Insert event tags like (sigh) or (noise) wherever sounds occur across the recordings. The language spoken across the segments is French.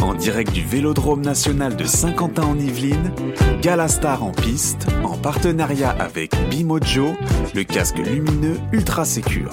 En direct du Vélodrome national de Saint-Quentin en Yvelines, Galastar en piste, en partenariat avec Bimojo, le casque lumineux ultra sécure.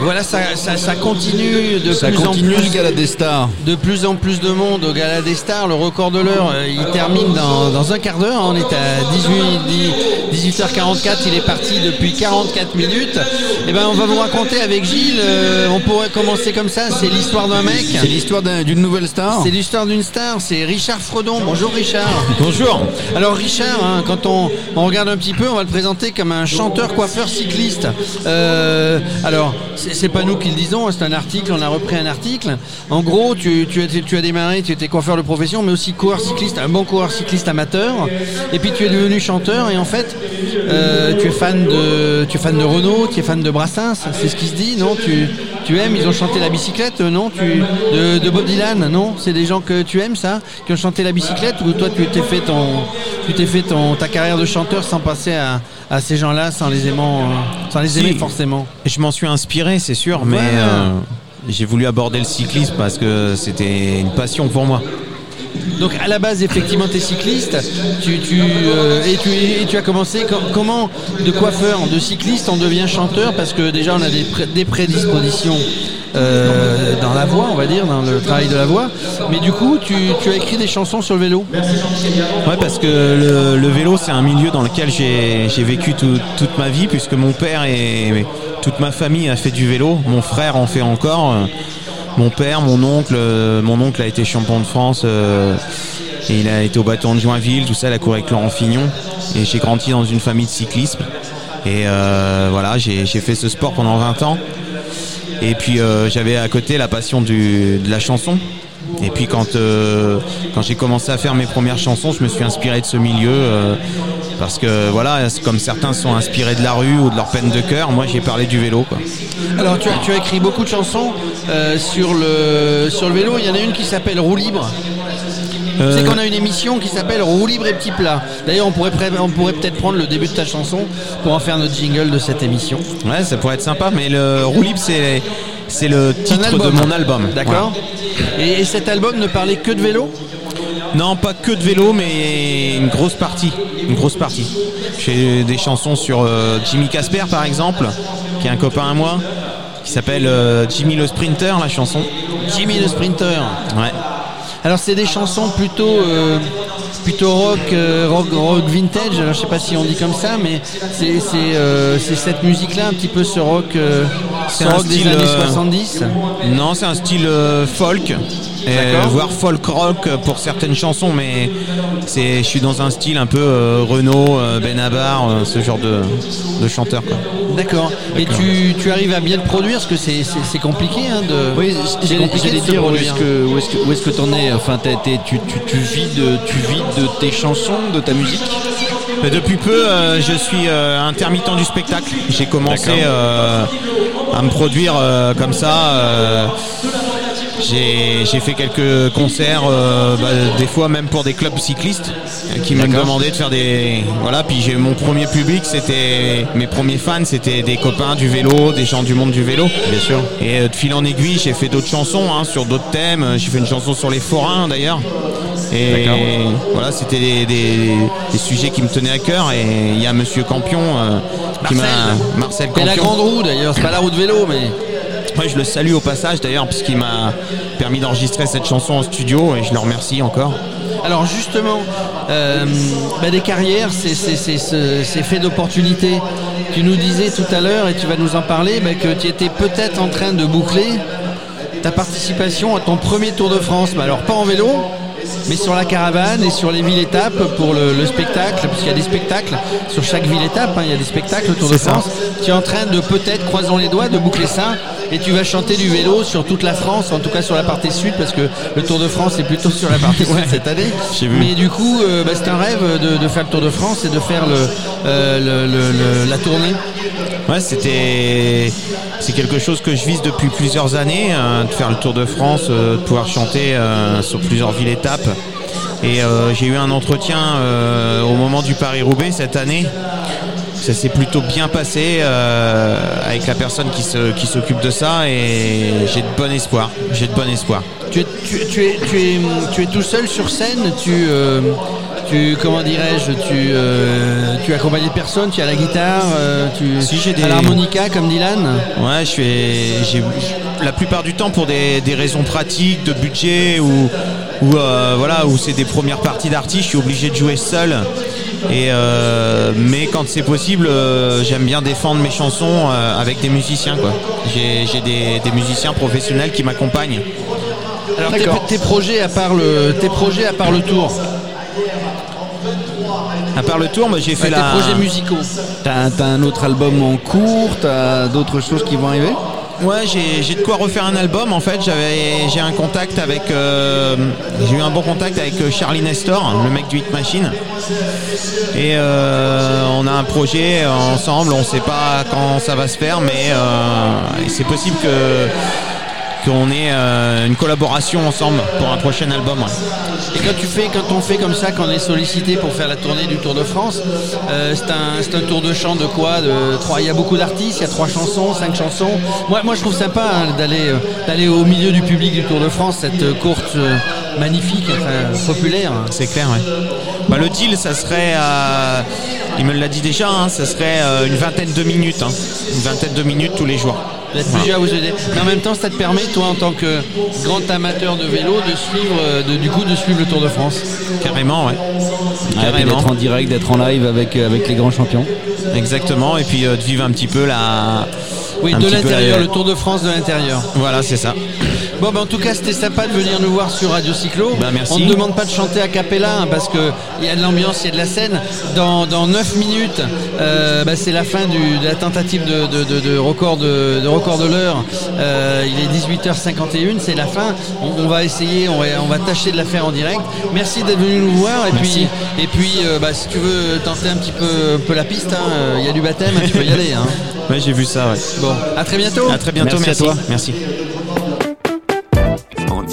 Voilà, ça, ça, ça continue de Ça plus continue en plus. le gala des stars. De plus en plus de monde au Gala des Stars. Le record de l'heure, euh, il termine dans, dans un quart d'heure. On est à 18, 18h44. Il est parti depuis 44 minutes. Et ben, on va vous raconter avec Gilles. euh, on pourrait commencer comme ça. C'est l'histoire d'un mec. C'est l'histoire d'un- d'une nouvelle star. C'est l'histoire d'une star, c'est Richard Fredon. Bonjour Richard. Bonjour. Alors Richard, hein, quand on, on regarde un petit peu, on va le présenter comme un chanteur, coiffeur, cycliste. Euh, alors, c'est pas nous qui le disons, hein, c'est un article, on a repris un article. En gros, tu, tu, as, tu as démarré, tu étais coiffeur de profession, mais aussi coureur cycliste, un bon coureur cycliste amateur. Et puis tu es devenu chanteur et en fait, euh, tu es fan de, tu es fan de Renault, tu es fan de Brassens, c'est ce qui se dit, non? Tu, tu aimes, ils ont chanté la bicyclette, non? Tu, de, de Bob Dylan, non? C'est des gens que tu aimes ça, qui ont chanté la bicyclette ou toi tu t'es fait ton, tu t'es fait ton, ta carrière de chanteur sans passer à, à ces gens-là, sans les aimant, euh, sans les Si. aimer forcément? Je m'en suis inspiré, c'est sûr, mais Ouais. euh, j'ai voulu aborder le cyclisme parce que c'était une passion pour moi. Donc à la base effectivement tu es cycliste, euh, et, tu, et tu as commencé com- comment de coiffeur, de cycliste on devient chanteur parce que déjà on a des, pré- des prédispositions euh, dans la voix on va dire, dans le travail de la voix, mais du coup tu, as écrit des chansons sur le vélo. Ouais, parce que le, vélo, c'est un milieu dans lequel j'ai vécu tout- toute ma vie, puisque mon père et toute ma famille a fait du vélo. Mon frère en fait encore. Mon père, mon oncle, euh, mon oncle a été champion de France. euh, et il a été au bâton de Joinville, tout ça, il a couru avec Laurent Fignon. Et j'ai grandi dans une famille de cyclisme. Et euh, voilà, j'ai fait ce sport pendant 20 ans. Et puis j'avais à côté la passion de la chanson. Et puis quand, euh, quand j'ai commencé à faire mes premières chansons, je me suis inspiré de ce milieu. euh, parce que voilà, comme certains sont inspirés de la rue ou de leur peine de cœur, moi j'ai parlé du vélo. Quoi. Alors tu as, tu as écrit beaucoup de chansons euh, sur, le, sur le vélo, il y en a une qui s'appelle Roue libre. Tu sais Euh, qu'on a une émission qui s'appelle Roue libre et petit plat. D'ailleurs on pourrait, on pourrait peut-être prendre le début de ta chanson pour en faire notre jingle de cette émission. ouais, ça pourrait être sympa, mais le roue libre c'est c'est le titre de mon album. D'accord. Et, et cet album ne parlait que de vélo? Non, pas que de vélo, mais une grosse partie. Une grosse partie. J'ai des chansons sur euh, Jimmy Casper, par exemple, qui est un copain à moi, qui s'appelle euh, Jimmy le Sprinter, la chanson. Jimmy le Sprinter. Ouais. Alors c'est des chansons plutôt euh, plutôt rock, euh, rock rock vintage. Alors je sais pas si on dit comme ça, mais c'est c'est euh, cette musique-là un petit peu ce rock, euh, ce C'est un rock des style, années euh, 70. Non, c'est un style euh, folk, voire folk rock pour certaines chansons, mais c'est, je suis dans un style un peu euh, Renault, euh, Benabar, euh, ce genre de, de chanteur. Quoi. D'accord. Et tu, tu arrives à bien te produire parce que c'est compliqué hein, de. Oui, c'est j'ai compliqué de dire où produire. est-ce que où est-ce que où est-ce que t'en es Enfin, tu, tu, tu vis de tu vis de tes chansons, de ta musique. Mais depuis peu, euh, je suis euh, intermittent du spectacle. J'ai commencé euh, à me produire comme ça. J'ai fait quelques concerts, euh, bah, des fois même pour des clubs cyclistes euh, qui me demandaient de faire des. Voilà, puis j'ai mon premier public, c'était. Mes premiers fans, c'était des copains du vélo, des gens du monde du vélo. Bien sûr. Et euh, de fil en aiguille, j'ai fait d'autres chansons hein, sur d'autres thèmes. J'ai fait une chanson sur les forains d'ailleurs. Et D'accord. voilà, c'était des, des- des sujets qui me tenaient à cœur. Et il y a Monsieur Campion qui m'a. Marcel. Marcel Et la Campion. grande roue d'ailleurs, c'est pas la roue de vélo, mais. Ouais, je le salue au passage d'ailleurs, puisqu'il m'a permis d'enregistrer cette chanson en studio et je le remercie encore. Alors justement, euh, bah, des carrières, c'est- fait d'opportunités. Tu nous disais tout à l'heure, et tu vas nous en parler, bah, que tu étais peut-être en train de boucler ta participation à ton premier Tour de France. Bah, alors pas en vélo, mais sur la caravane et sur les villes-étapes pour le, le spectacle, puisqu'il y a des spectacles sur chaque ville-étape, hein, il y a des spectacles au Tour de. France. Tu es en train de peut-être, croisons les doigts, de boucler ça, et tu vas chanter du vélo sur toute la France, en tout cas sur la partie sud, parce que le Tour de France est plutôt sur la partie sud cette année. Mais du coup, euh, bah, c'est un rêve de, de faire le Tour de France et de faire le, euh, le- le- le- la tournée. Ouais, c'était c'est quelque chose que je vise depuis plusieurs années, euh, de faire le Tour de France, euh, de pouvoir chanter sur plusieurs villes étapes. Et euh, j'ai eu un entretien euh, au moment du Paris Roubaix cette année ça s'est plutôt bien passé euh, avec la personne qui se- qui s'occupe de ça et j'ai de bon espoir. J'ai de bon espoir. Tu es, tu, tu es, tu, es, tu es tout seul sur scène, tu, euh, tu comment dirais-je, tu, euh, tu es accompagné de personnes, tu as la guitare, euh, tu Si, j'ai à des- l'harmonica comme Dylan. Ouais, je fais. J'ai la plupart du temps pour des, des raisons pratiques, de budget ou ou euh, voilà où c'est des premières parties d'artistes, je suis obligé de jouer seul. Et euh, mais quand c'est possible, euh, j'aime bien défendre mes chansons euh, avec des musiciens quoi. J'ai j'ai des, des musiciens professionnels qui m'accompagnent. Alors tes, tes projets à part le, tes projets à part le tour, À part le tour, moi j'ai fait tes la. projets musicaux. T'as t'as un autre album en cours, t'as d'autres choses qui vont arriver? Ouais, j'ai de quoi refaire un album. En fait, j'avais j'ai un contact avec euh, j'ai eu un bon contact avec euh, Charlie Nestor, le mec du Hit Machine. Et euh, on a un projet ensemble. On sait pas quand ça va se faire, mais euh, c'est possible que qu'on ait euh, une collaboration ensemble pour un prochain album. ouais. Et quand tu fais, quand on fait comme ça, quand on est sollicité pour faire la tournée du Tour de France, euh, c'est un, un tour de chant de quoi de trois. Il y a beaucoup d'artistes, il y a trois chansons, cinq chansons. Moi, moi, je trouve sympa hein, d'aller, euh, d'aller au milieu du public du Tour de France, cette euh, magnifique, enfin, populaire. C'est clair, ouais. Bah, le deal, ça serait, euh, il me l'a dit déjà, hein, ça serait euh, une vingtaine de minutes, hein. une vingtaine de minutes tous les jours. Vous êtes plusieurs à vous aider. Mais en même temps, ça te permet, toi, en tant que grand amateur de vélo, de suivre, euh, de- du coup, de suivre le Tour de France. Carrément, ouais. Ouais, puis Carrément. D'être en direct, d'être en live avec, euh, avec les grands champions. Exactement. Et puis euh, de vivre un petit peu la. Oui, un de l'intérieur, la- le Tour de France de l'intérieur. Voilà, c'est ça. Bon, ben, en tout cas, c'était sympa de venir nous voir sur Radio Cyclo. Ben, merci. On ne demande pas de chanter a cappella hein, parce qu'il y a de l'ambiance, il y a de la scène. Dans, dans 9 minutes, euh, ben, c'est la fin du- de la tentative de, de- de- de record de, de record de l'heure. Euh, il est 18h51, c'est la fin. On, on va essayer, on va, on va tâcher de la faire en direct. Merci d'être venu nous voir. Et puis, et puis euh, bah, si tu veux tenter un petit peu, un peu la piste, hein, euh, il y a du baptême, tu peux y aller. hein. (laughs) Ouais, j'ai vu ça. Ouais. Bon, à très bientôt. À très bientôt. Merci à Merci. toi. Merci.